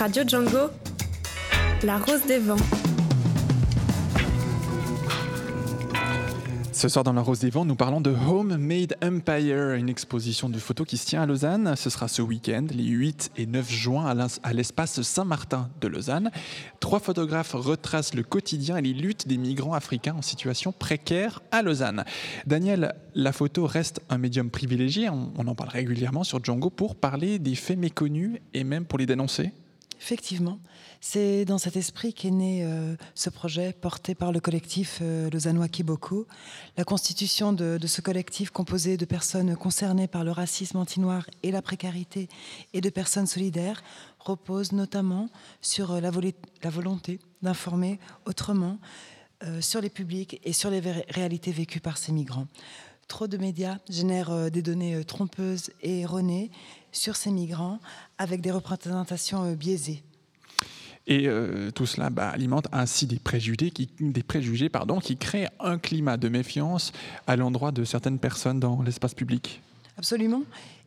Radio Django, La Rose des Vents. Ce soir dans La Rose des Vents, nous parlons de Homemade Empire, une exposition de photos qui se tient à Lausanne. Ce sera ce week-end, les 8 et 9 juin, à l'espace Saint-Martin de Lausanne. Trois photographes retracent le quotidien et les luttes des migrants africains en situation précaire à Lausanne. Daniel, la photo reste un médium privilégié, on en parle régulièrement sur Django pour parler des faits méconnus et même pour les dénoncer Effectivement, c'est dans cet esprit qu'est né euh, ce projet porté par le collectif euh, Kiboko. La constitution de, ce collectif composé de personnes concernées par le racisme anti-noir et la précarité et de personnes solidaires repose notamment sur euh, la, la volonté d'informer autrement sur les publics et sur les réalités vécues par ces migrants. Trop de médias génèrent des données trompeuses et erronées sur ces migrants avec des représentations euh, biaisées. Et euh, tout cela bah, alimente ainsi des préjugés, qui, des préjugés pardon, qui créent un climat de méfiance à l'endroit de certaines personnes dans l'espace public. Absolument.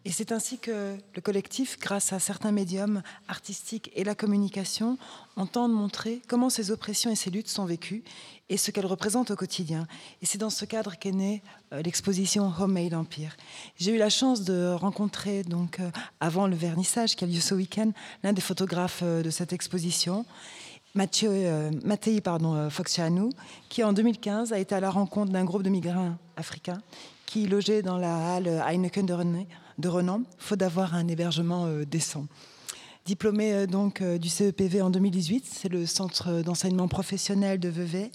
Et c'est ainsi que le collectif, grâce à certains médiums artistiques et la communication, entend montrer comment ces oppressions et ces luttes sont vécues et ce qu'elles représentent au quotidien. Et c'est dans ce cadre qu'est née euh, l'exposition Homemade Empire. J'ai eu la chance de rencontrer, donc, euh, avant le vernissage qui a lieu ce week-end, l'un des photographes euh, de cette exposition. Mathieu, Mattei pardon, qui en 2015 a été à la rencontre d'un groupe de migrants africains qui logeaient dans la halle Heineken de, René, de Renan, faute d'avoir un hébergement euh, décent. Diplômé euh, donc euh, du CEPV en 2018, c'est le centre d'enseignement professionnel de Vevey.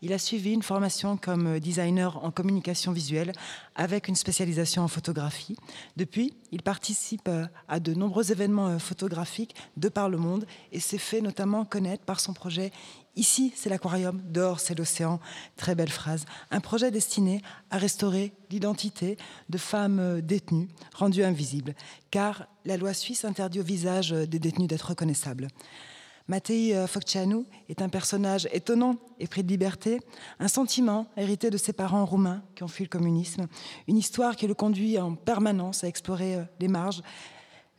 Il a suivi une formation comme designer en communication visuelle avec une spécialisation en photographie. Depuis, il participe à de nombreux événements photographiques de par le monde et s'est fait notamment connaître par son projet Ici, c'est l'aquarium, dehors, c'est l'océan. Très belle phrase. Un projet destiné à restaurer l'identité de femmes détenues, rendues invisibles, car la loi suisse interdit au visage des détenus d'être reconnaissables. Mattei Foccianu est un personnage étonnant et pris de liberté, un sentiment hérité de ses parents roumains qui ont fui le communisme, une histoire qui le conduit en permanence à explorer les marges,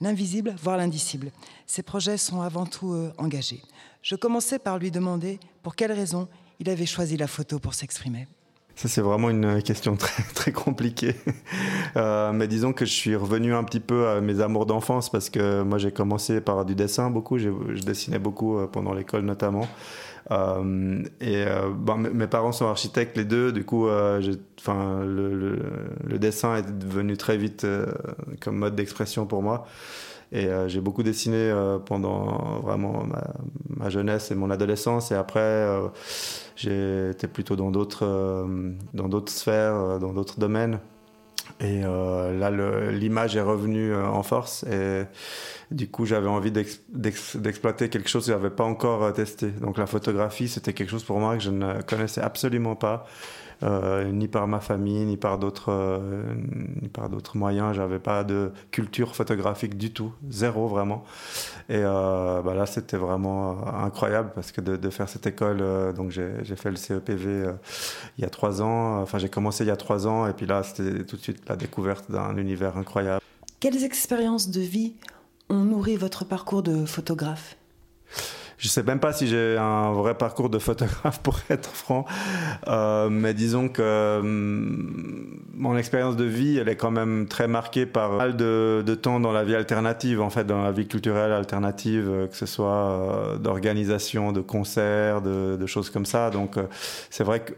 l'invisible, voire l'indicible. Ses projets sont avant tout engagés je commençais par lui demander pour quelle raison il avait choisi la photo pour s'exprimer. Ça, c'est vraiment une question très, très compliquée. Euh, mais disons que je suis revenu un petit peu à mes amours d'enfance parce que moi, j'ai commencé par du dessin beaucoup. Je dessinais beaucoup euh, pendant l'école notamment. Euh, et bon, mes parents sont architectes les deux. Du coup, enfin, le, dessin est devenu très vite comme mode d'expression pour moi. Et euh, j'ai beaucoup dessiné euh, pendant vraiment ma, jeunesse et mon adolescence. Et après, euh, j'étais plutôt dans d'autres dans d'autres sphères, dans d'autres domaines. Et là, l'image est revenue en force. Et du coup, j'avais envie d'exploiter quelque chose que je n'avais pas encore testé. Donc la photographie, c'était quelque chose pour moi que je ne connaissais absolument pas. Euh, ni par ma famille, ni par d'autres, euh, ni par d'autres moyens. J'avais pas de culture photographique du tout, zéro vraiment. Et euh, bah là, c'était vraiment incroyable parce que de, faire cette école, donc j'ai fait le CEPV il y a trois ans. Enfin, j'ai commencé il y a trois ans, et puis là, c'était tout de suite la découverte d'un univers incroyable. Quelles expériences de vie ont nourri votre parcours de photographe? Je sais même pas si j'ai un vrai parcours de photographe pour être franc, euh, mais disons que hum, mon expérience de vie, elle est quand même très marquée par mal de, temps dans la vie alternative, en fait, dans la vie culturelle alternative, euh, que ce soit euh, d'organisation, de concerts, de, choses comme ça. Donc, c'est vrai que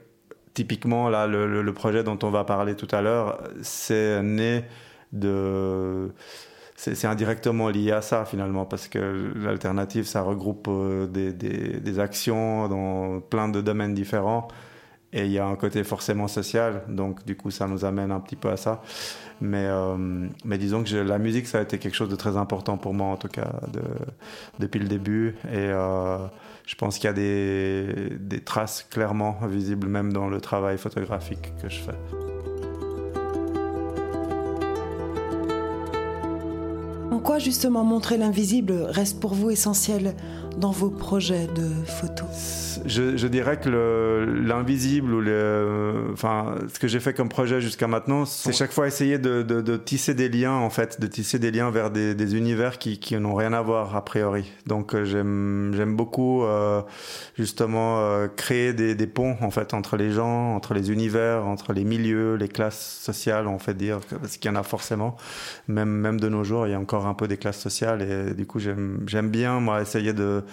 typiquement là, le, le, projet dont on va parler tout à l'heure, c'est né de c'est indirectement lié à ça finalement, parce que l'alternative, ça regroupe euh, des, actions dans plein de domaines différents. Et il y a un côté forcément social, donc du coup ça nous amène un petit peu à ça. Mais, euh, mais disons que la musique, ça a été quelque chose de très important pour moi, en tout cas, de, depuis le début. Et euh, je pense qu'il y a des traces clairement visibles, même dans le travail photographique que je fais. Pourquoi justement montrer l'invisible reste pour vous essentiel? Dans vos projets de photos je, dirais que l'invisible ou le, enfin, ce que j'ai fait comme projet jusqu'à maintenant, c'est chaque fois essayer de, tisser des liens en fait, de tisser des liens vers des, univers qui, n'ont rien à voir a priori. Donc euh, j'aime beaucoup euh, justement euh, créer des, ponts en fait entre les gens, entre les univers, entre les milieux, les classes sociales, on fait dire, parce qu'il y en a forcément. Même même de nos jours, il y a encore un peu des classes sociales et du coup j'aime bien moi essayer de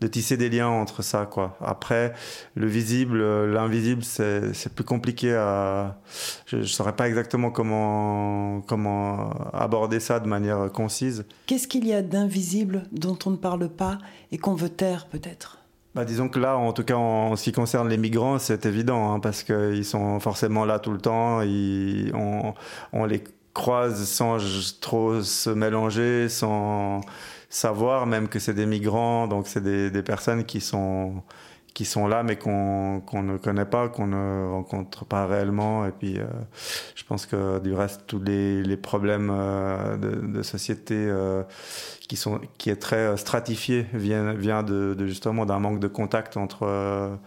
de tisser des liens entre ça quoi. Après le visible, l'invisible c'est plus compliqué à je, ne saurais pas exactement comment comment aborder ça de manière concise. Qu'est-ce qu'il y a d'invisible dont on ne parle pas et qu'on veut taire peut-être? Bah, disons que là, en tout cas en, ce qui concerne les migrants, c'est évident, hein, parce qu'ils sont forcément là tout le temps, ils, on, on les croise sans trop se mélanger, sans, savoir même que c'est des migrants, donc c'est des, des, personnes qui sont, qui sont là mais qu'on ne connaît pas, qu'on ne rencontre pas réellement. Et puis euh, je pense que du reste, tous les, les problèmes euh, de, de, société euh, qui, sont, qui est très stratifié vient, vient de, de justement d'un manque de contact entre,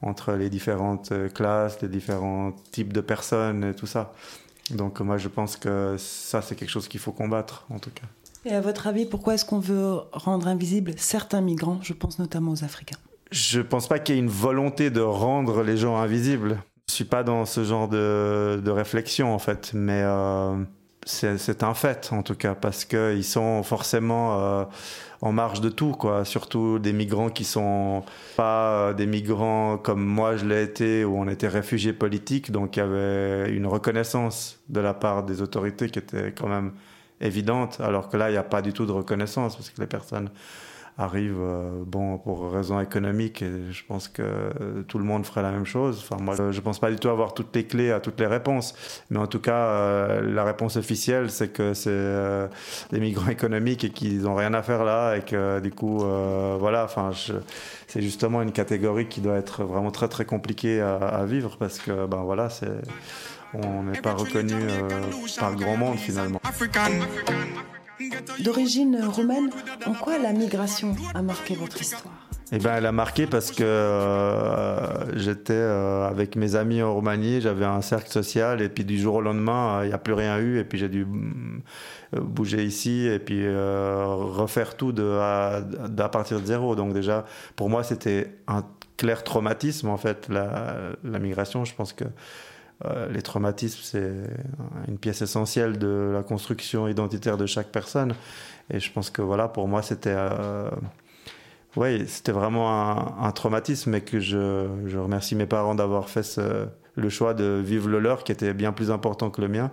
entre les différentes classes, les différents types de personnes et tout ça. Donc moi je pense que ça c'est quelque chose qu'il faut combattre en tout cas. Et à votre avis, pourquoi est-ce qu'on veut rendre invisibles certains migrants? Je pense notamment aux Africains. Je ne pense pas qu'il y ait une volonté de rendre les gens invisibles. Je suis pas dans ce genre de, de réflexion en fait, mais euh, c'est un fait en tout cas parce qu'ils sont forcément euh, en marge de tout quoi. Surtout des migrants qui sont pas euh, des migrants comme moi je l'ai été où on était réfugiés politiques, donc il y avait une reconnaissance de la part des autorités qui était quand même évidente, alors que là, il n'y a pas du tout de reconnaissance, parce que les personnes arrivent euh, bon, pour raisons économiques, et je pense que tout le monde ferait la même chose. Enfin, moi, je ne pense pas du tout avoir toutes les clés à toutes les réponses, mais en tout cas, euh, la réponse officielle, c'est que c'est euh, des migrants économiques et qu'ils n'ont rien à faire là, et que du coup, voilà, enfin, c'est justement une catégorie qui doit être vraiment très très compliquée à, à vivre, parce que, ben voilà, c'est on n'est pas reconnu euh, par le grand monde finalement. D'origine roumaine, en quoi la migration a marqué votre histoire? Eh ben, elle a marqué parce que euh, j'étais euh, avec mes amis en Roumanie, j'avais un cercle social et puis du jour au lendemain, il n'y a plus rien eu et puis j'ai dû bouger ici et puis refaire tout de, à, partir de zéro. Donc déjà, pour moi, c'était un clair traumatisme en fait, la, la migration. Je pense que euh, les traumatismes, c'est une pièce essentielle de la construction identitaire de chaque personne. Et je pense que voilà, pour moi, c'était euh, vraiment un, traumatisme et que je, je, remercie mes parents d'avoir fait le choix de vivre le leur qui était bien plus important que le mien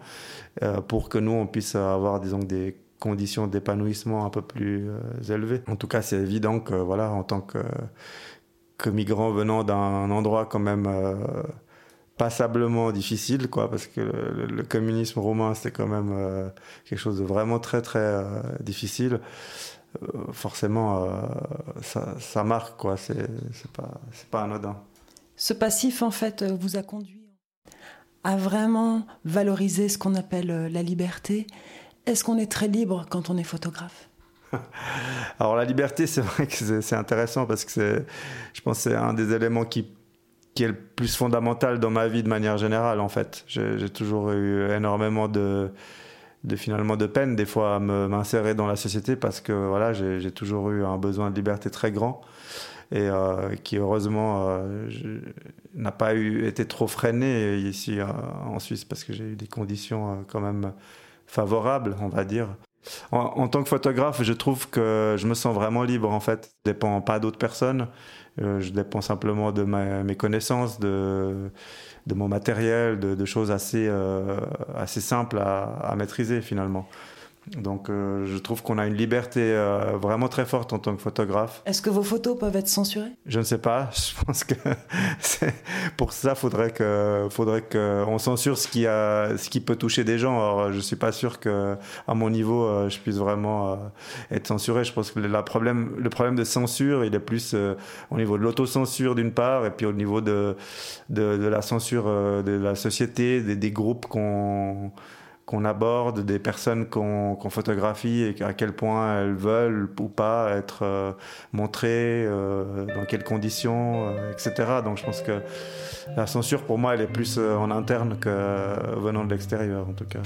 euh, pour que nous, on puisse avoir, disons, des conditions d'épanouissement un peu plus élevées. En tout cas, c'est évident que, voilà, en tant que, que migrant venant d'un endroit quand même passablement difficile, quoi, parce que le, communisme romain, c'était quand même euh, quelque chose de vraiment très, très euh, difficile. Euh, forcément, ça, ça, marque, quoi, c'est pas, pas anodin. Ce passif, en fait, vous a conduit à vraiment valoriser ce qu'on appelle la liberté. Est-ce qu'on est très libre quand on est photographe? Alors la liberté, c'est vrai que c'est intéressant parce que je pense que c'est un des éléments qui qui est le plus fondamental dans ma vie de manière générale en fait. J'ai toujours eu énormément de, de finalement de peine des fois à m'insérer dans la société parce que voilà j'ai toujours eu un besoin de liberté très grand et euh, qui heureusement euh, n'a pas été trop freiné ici euh, en Suisse parce que j'ai eu des conditions quand même favorables on va dire. En, en, tant que photographe, je trouve que je me sens vraiment libre en fait. Je dépends pas d'autres personnes. Euh, je dépends simplement de mes connaissances, de, de mon matériel, de, choses assez, euh, assez simples à, à maîtriser finalement. Donc euh, je trouve qu'on a une liberté euh, vraiment très forte en tant que photographe. Est-ce que vos photos peuvent être censurées? Je ne sais pas. Je pense que pour ça, faudrait que faudrait qu'on censure ce qui a ce qui peut toucher des gens. Alors je suis pas sûr que à mon niveau euh, je puisse vraiment être censuré. Je pense que le problème le problème de censure, il est plus au niveau de l'autocensure d'une part et puis au niveau de de, la censure de la société, des, des groupes qu'on qu'on aborde, des personnes qu'on photographie et à quel point elles veulent ou pas être euh, montrées, euh, dans quelles conditions, euh, etc. Donc je pense que la censure pour moi elle est plus en interne que venant de l'extérieur en tout cas.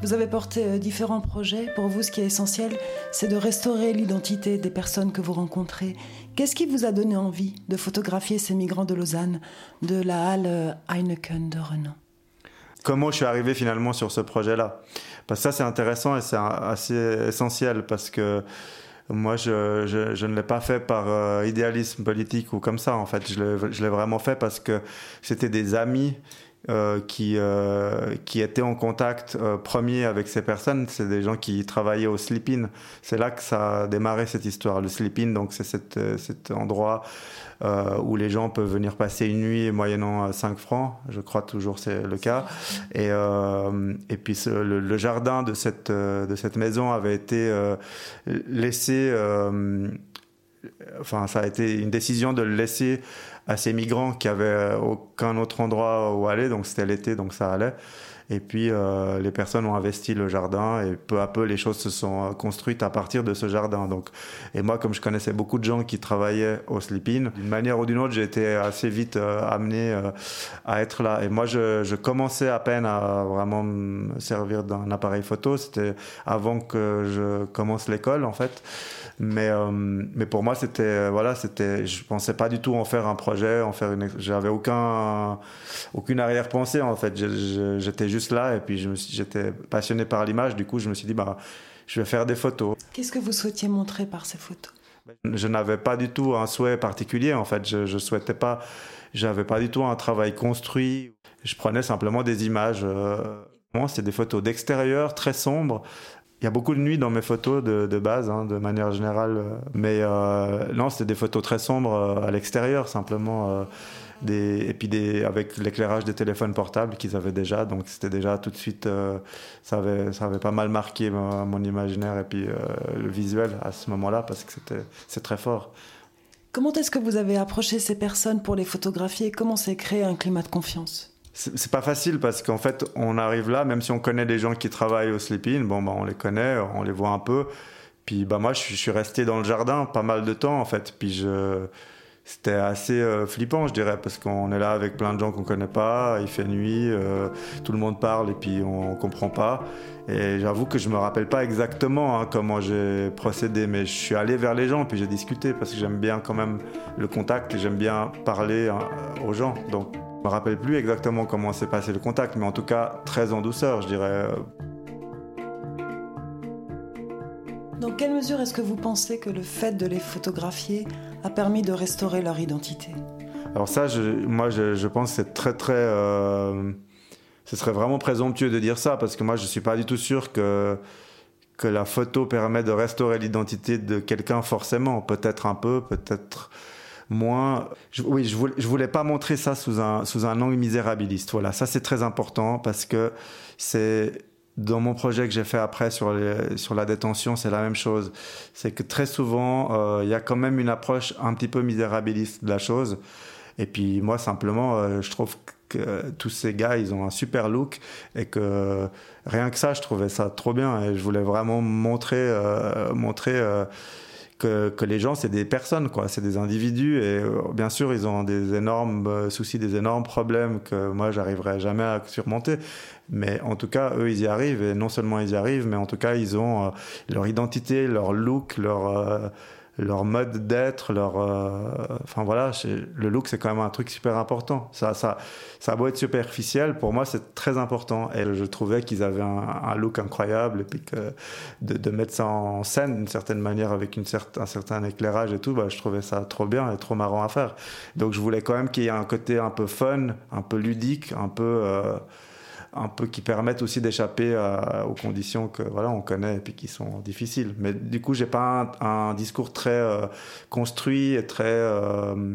Vous avez porté euh, différents projets. Pour vous, ce qui est essentiel, c'est de restaurer l'identité des personnes que vous rencontrez. Qu'est-ce qui vous a donné envie de photographier ces migrants de Lausanne, de la halle euh, Heineken de Renan Comment je suis arrivé finalement sur ce projet-là Parce que ça, c'est intéressant et c'est assez essentiel parce que moi, je, ne l'ai pas fait par euh, idéalisme politique ou comme ça, en fait. Je l'ai vraiment fait parce que c'était des amis euh, qui, euh, qui étaient en contact euh, premier avec ces personnes, c'est des gens qui travaillaient au sleep-in. C'est là que ça a démarré cette histoire. Le sleep-in, donc c'est cet, cet, endroit où les gens peuvent venir passer une nuit moyennant 5 francs, je crois toujours c'est le cas. Et, et puis le, jardin de cette, de cette maison avait été laissé, enfin ça a été une décision de le laisser à ces migrants qui avaient aucun autre endroit où aller, donc c'était l'été, donc ça allait. Et puis euh, les personnes ont investi le jardin et peu à peu les choses se sont construites à partir de ce jardin. Donc, et moi, comme je connaissais beaucoup de gens qui travaillaient au sleep-in, d'une manière ou d'une autre, j'ai été assez vite euh, amené euh, à être là. Et moi, je, je, commençais à peine à vraiment me servir d'un appareil photo. C'était avant que je commence l'école, en fait. Mais, euh, mais pour moi, c'était, euh, voilà, c'était, je pensais pas du tout en faire un projet, en faire une, j'avais aucun, aucune arrière-pensée, en fait. J'étais juste là et puis je me j'étais passionné par l'image. Du coup, je me suis dit, bah, je vais faire des photos. Qu'est-ce que vous souhaitiez montrer par ces photos? Je n'avais pas du tout un souhait particulier, en fait. Je, je souhaitais pas, j'avais pas du tout un travail construit. Je prenais simplement des images. Euh, c'est des photos d'extérieur très sombres il y a beaucoup de nuits dans mes photos de, base, hein, de manière générale. Mais euh, non, c'était des photos très sombres euh, à l'extérieur, simplement. Euh, et puis avec l'éclairage des téléphones portables qu'ils avaient déjà. Donc c'était déjà tout de suite, euh, ça, avait, pas mal marqué mon, imaginaire et puis euh, le visuel à ce moment-là parce que c'est très fort. Comment est-ce que vous avez approché ces personnes pour les photographier? Comment s'est créé un climat de confiance? C'est pas facile parce qu'en fait, on arrive là, même si on connaît des gens qui travaillent au sleep-in, bon, bah, on les connaît, on les voit un peu. Puis bah, moi, je, suis resté dans le jardin pas mal de temps, en fait. Puis c'était assez euh, flippant, je dirais, parce qu'on est là avec plein de gens qu'on connaît pas, il fait nuit, euh, tout le monde parle et puis on, comprend pas. Et j'avoue que je me rappelle pas exactement hein, comment j'ai procédé, mais je suis allé vers les gens puis j'ai discuté parce que j'aime bien quand même le contact et j'aime bien parler hein, aux gens. Donc je me rappelle plus exactement comment s'est passé le contact, mais en tout cas très en douceur, je dirais. Dans quelle mesure est-ce que vous pensez que le fait de les photographier a permis de restaurer leur identité? Alors ça, je, moi, je, pense que c'est très très... Euh, ce serait vraiment présomptueux de dire ça, parce que moi, je ne suis pas du tout sûr que, que la photo permet de restaurer l'identité de quelqu'un forcément. Peut-être un peu, peut-être moi, oui, je voulais, je voulais pas montrer ça sous un, sous un angle misérabiliste. Voilà, ça c'est très important parce que c'est dans mon projet que j'ai fait après sur, sur la détention, c'est la même chose. C'est que très souvent, euh, il y a quand même une approche un petit peu misérabiliste de la chose. Et puis moi, simplement, euh, je trouve que tous ces gars, ils ont un super look et que rien que ça, je trouvais ça trop bien. Et je voulais vraiment montrer, euh, montrer que, que les gens, c'est des personnes, quoi, c'est des individus, et euh, bien sûr, ils ont des énormes euh, soucis, des énormes problèmes que moi, j'arriverai jamais à surmonter. Mais en tout cas, eux, ils y arrivent, et non seulement ils y arrivent, mais en tout cas, ils ont euh, leur identité, leur look, leur leur mode d'être, leur, euh, enfin voilà, le look c'est quand même un truc super important. Ça, ça, ça a beau être superficiel, pour moi c'est très important. Et je trouvais qu'ils avaient un, look incroyable et puis que de, mettre ça en scène d'une certaine manière avec une certain, un certain éclairage et tout, bah, je trouvais ça trop bien et trop marrant à faire. Donc je voulais quand même qu'il y ait un côté un peu fun, un peu ludique, un peu euh, un peu qui permettent aussi d'échapper aux conditions que voilà on connaît et puis qui sont difficiles. Mais du coup, j'ai pas un, discours très euh, construit et très euh,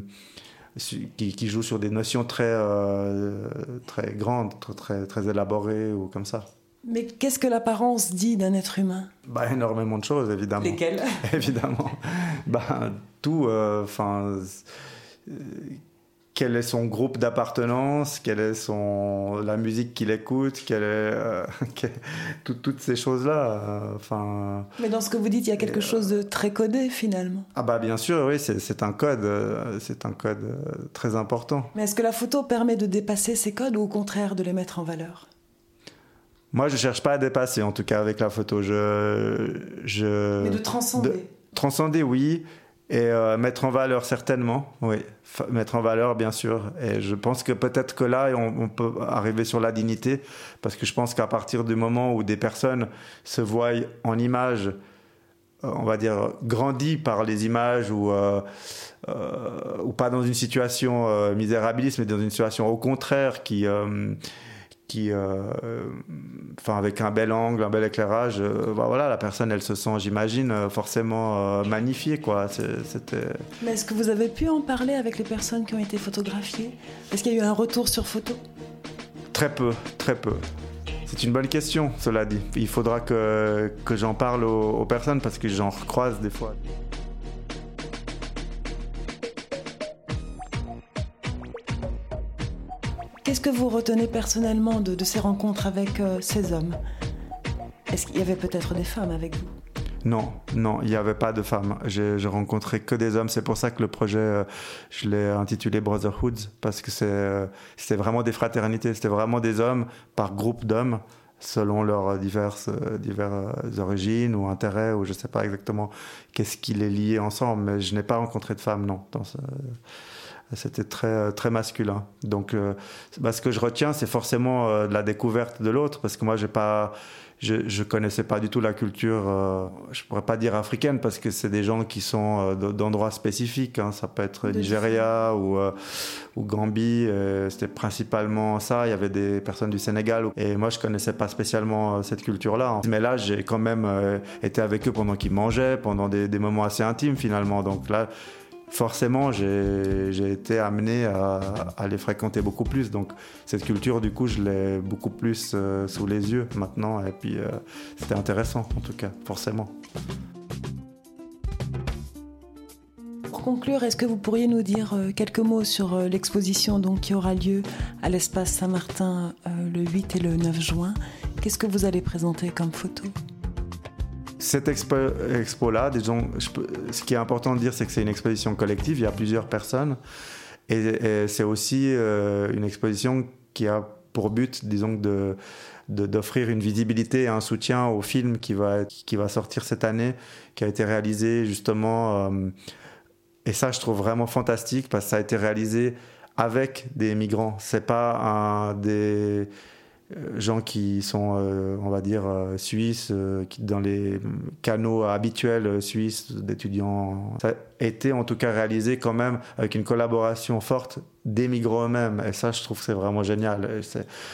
qui, joue sur des notions très euh, très grandes, très très élaborées ou comme ça. Mais qu'est-ce que l'apparence dit d'un être humain? Bah, Énormément de choses, évidemment. Lesquelles? Évidemment. bah, tout. Enfin quel est son groupe d'appartenance, quelle est son la musique qu'il écoute, quelle est euh, toutes ces choses là. Euh. Mais dans ce que vous dites, il y a quelque chose de très codé finalement. Ah bah bien sûr, oui, c'est un code, euh, c'est un code très important. Mais est-ce que la photo permet de dépasser ces codes ou au contraire de les mettre en valeur? Moi, je cherche pas à dépasser, en tout cas avec la photo. Je, je. Mais de transcender. transcender, oui. Et euh, mettre en valeur, certainement, oui. mettre en valeur, bien sûr. Et je pense que peut-être que là, on, peut arriver sur la dignité, parce que je pense qu'à partir du moment où des personnes se voient en image, euh, on va dire, grandies par les images ou, euh, ou pas dans une situation misérabiliste, mais dans une situation au contraire qui qui, euh, enfin avec un bel angle, un bel éclairage, euh, bah voilà, la personne, elle se sent, j'imagine, euh, forcément magnifiée, quoi. C'était. Mais est-ce que vous avez pu en parler avec les personnes qui ont été photographiées? Est-ce qu'il y a eu un retour sur photo? Très peu, très peu. C'est une bonne question, cela dit. Il faudra que, que j'en parle aux, aux personnes parce que j'en recroise des fois. Que vous retenez personnellement de, ces rencontres avec euh, ces hommes? Est-ce qu'il y avait peut-être des femmes avec vous? Non, non, il n'y avait pas de femmes. J'ai rencontré que des hommes. C'est pour ça que le projet, euh, je l'ai intitulé Brotherhoods, parce que euh, c'était vraiment des fraternités. C'était vraiment des hommes par groupe d'hommes, selon leurs diverses, origines ou intérêts, ou je ne sais pas exactement qu'est-ce qui les liait ensemble. Mais je n'ai pas rencontré de femmes, non. C'était très, très masculin. Donc, euh, bah, ce que je retiens, c'est forcément euh, la découverte de l'autre, parce que moi, j'ai pas, je ne connaissais pas du tout la culture, euh, je pourrais pas dire africaine, parce que c'est des gens qui sont d'endroits spécifiques. Hein. Ça peut être Nigeria ou, ou Gambie. C'était principalement ça. Il y avait des personnes du Sénégal. Et moi, je connaissais pas spécialement cette culture-là. Mais là, j'ai quand même été avec eux pendant qu'ils mangeaient, pendant des, des moments assez intimes, finalement. Donc là, forcément, j'ai été amené à, les fréquenter beaucoup plus. Donc, cette culture, du coup, je l'ai beaucoup plus euh, sous les yeux maintenant. Et puis, euh, c'était intéressant, en tout cas, forcément. Pour conclure, est-ce que vous pourriez nous dire euh, quelques mots sur l'exposition qui aura lieu à l'espace Saint-Martin le 8 et le 9 juin? Qu'est-ce que vous allez présenter comme photo? Cette expo-là, disons, ce qui est important de dire, c'est que c'est une exposition collective, il y a plusieurs personnes. Et, c'est aussi euh, une exposition qui a pour but, disons, de, d'offrir une visibilité et un soutien au film qui va, qui va sortir cette année, qui a été réalisé justement. Euh, et ça, je trouve vraiment fantastique parce que ça a été réalisé avec des migrants. C'est pas un, des gens qui sont, euh, on va dire, euh, suisses, dans les canaux habituels suisses d'étudiants. Ça a été en tout cas réalisé quand même avec une collaboration forte des migrants eux-mêmes. Et ça, je trouve que c'est vraiment génial.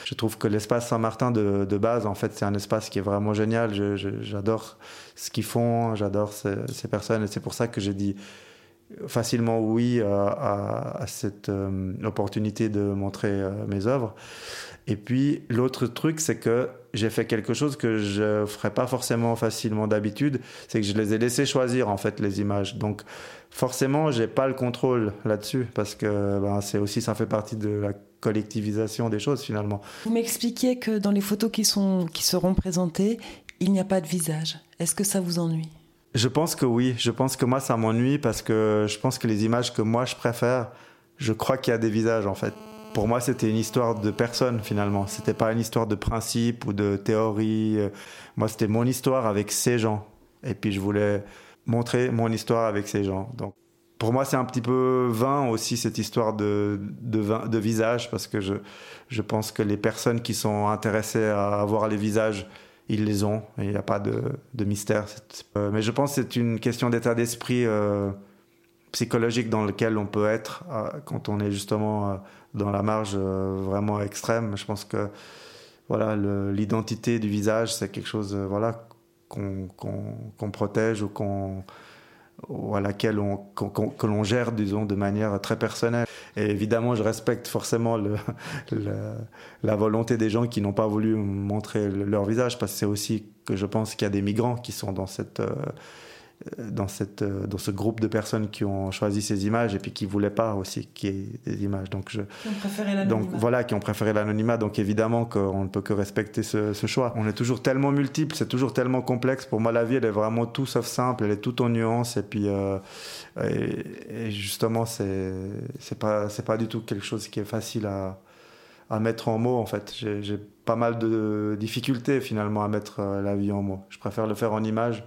Je trouve que l'espace Saint-Martin de, de, base, en fait, c'est un espace qui est vraiment génial. J'adore ce qu'ils font, j'adore ces, ces, personnes. Et c'est pour ça que j'ai dit facilement oui à, cette opportunité de montrer mes œuvres. Et puis l'autre truc, c'est que j'ai fait quelque chose que je ferais pas forcément facilement d'habitude, c'est que je les ai laissés choisir en fait les images. Donc forcément, j'ai pas le contrôle là-dessus parce que ben, c'est aussi ça fait partie de la collectivisation des choses finalement. Vous m'expliquiez que dans les photos qui sont qui seront présentées, il n'y a pas de visage. Est-ce que ça vous ennuie? Je pense que oui. Je pense que moi ça m'ennuie parce que je pense que les images que moi je préfère, je crois qu'il y a des visages en fait pour moi, c'était une histoire de personne finalement. C'était pas une histoire de principe ou de théorie. Moi, c'était mon histoire avec ces gens. Et puis, je voulais montrer mon histoire avec ces gens. Donc, pour moi, c'est un petit peu vain aussi cette histoire de, de, visage parce que je, pense que les personnes qui sont intéressées à avoir les visages, ils les ont. Il n'y a pas de, mystère. Euh, mais je pense que c'est une question d'état d'esprit euh, psychologique dans lequel on peut être euh, quand on est justement dans la marge vraiment extrême. Je pense que voilà, l'identité du visage, c'est quelque chose voilà, qu'on protège ou, qu'on ou à laquelle on, que l'on gère, disons, de manière très personnelle. Et évidemment, je respecte forcément le, la volonté des gens qui n'ont pas voulu montrer leur visage, parce que c'est aussi que je pense qu'il y a des migrants qui sont dans cette, euh, dans, cette, dans ce groupe de personnes qui ont choisi ces images et puis qui ne voulaient pas aussi qu'il y ait des images. Donc, je, qui ont préféré l'anonymat. Donc voilà, qui ont préféré l'anonymat. Donc évidemment qu'on ne peut que respecter ce, ce, choix. On est toujours tellement multiple, c'est toujours tellement complexe. Pour moi, la vie, elle est vraiment tout sauf simple, elle est tout en nuances. Et puis, euh, et, et, justement, c'est pas, pas du tout quelque chose qui est facile à, à mettre en mots, en fait. J'ai pas mal de difficultés finalement à mettre la vie en mots. Je préfère le faire en images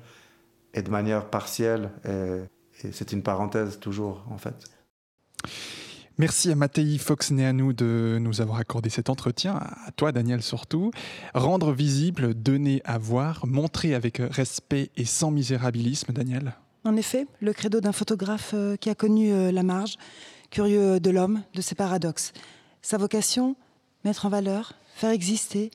et de manière partielle. Et, et c'est une parenthèse toujours, en fait. Merci à Mattei Fox-Néanou de nous avoir accordé cet entretien, à toi Daniel surtout. Rendre visible, donner à voir, montrer avec respect et sans misérabilisme, Daniel En effet, le credo d'un photographe qui a connu la marge, curieux de l'homme, de ses paradoxes. Sa vocation, mettre en valeur, faire exister,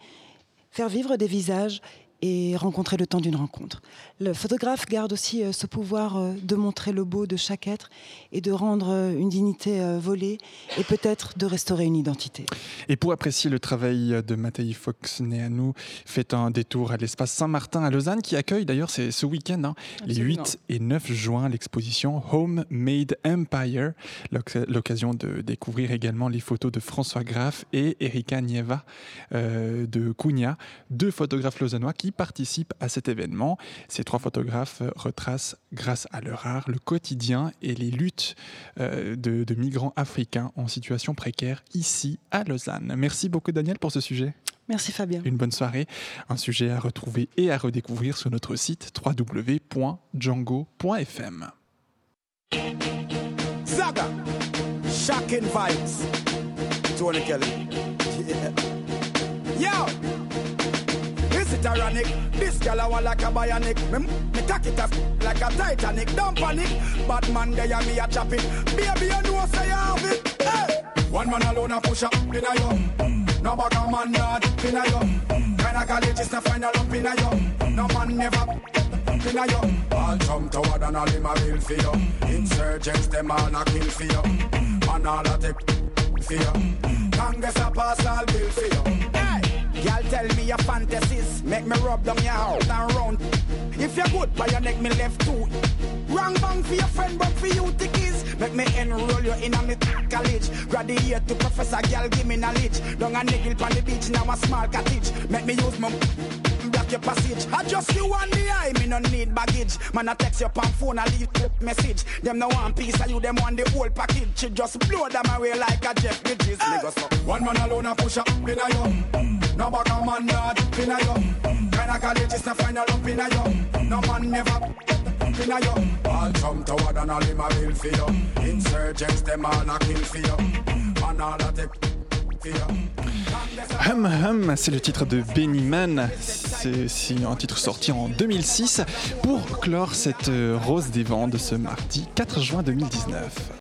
faire vivre des visages et rencontrer le temps d'une rencontre. Le photographe garde aussi euh, ce pouvoir euh, de montrer le beau de chaque être et de rendre euh, une dignité volée et peut-être de restaurer une identité. Et pour apprécier le travail de Mattei Fox-Néanou, faites un détour à l'espace Saint-Martin à Lausanne qui accueille d'ailleurs ce week-end, hein, les 8 et 9 juin, l'exposition Home Made Empire, l'occasion de découvrir également les photos de François Graff et Erika Nieva de Cugna, deux photographes lausannois qui participent à cet événement. Ces trois photographes retracent, grâce à leur art, le quotidien et les luttes euh, de, de, migrants africains en situation précaire ici à Lausanne. Merci beaucoup Daniel pour ce sujet. Merci Fabien. Une bonne soirée. Un sujet à retrouver et à redécouvrir sur notre site www.django.fm. Zaga, shocking vibes. Tony Kelly. Yeah. Yo! Ironic? This girl I want like a bionic. Me, me cock it off like a Titanic. Don't panic. Bad man there me a chop it. Baby, you know say you have it. Hey! One man alone a push up in a yum. No bag a man yard in a yum. Kinda college is to find a lump in a yum. No man never in a yum. All jump toward and all him a real you. Insurgents them all a kill for you. Man all a take you. Congress a pass all bill. Hey! Y'all tell me your fantasies, make me rub down your house and round. If you're good, by your neck me left too. Wrong bang for your friend, but for you the keys. Make me enroll you in a me college. Graduate to professor, girl, give me knowledge. Down a niggle on the beach, now a small cottage. Make me use my block your passage. I just you and the eye, me no need baggage. Man, I text your pan phone, I leave message. Them no one piece of you, them want the whole package. She just blow them away like a Jeff Bridges. Hey. One man alone a push up in a yum. Hum Hum, c'est le titre de Benny Man. C'est un titre sorti en 2006 pour clore cette rose des vents de ce mardi 4 juin 2019.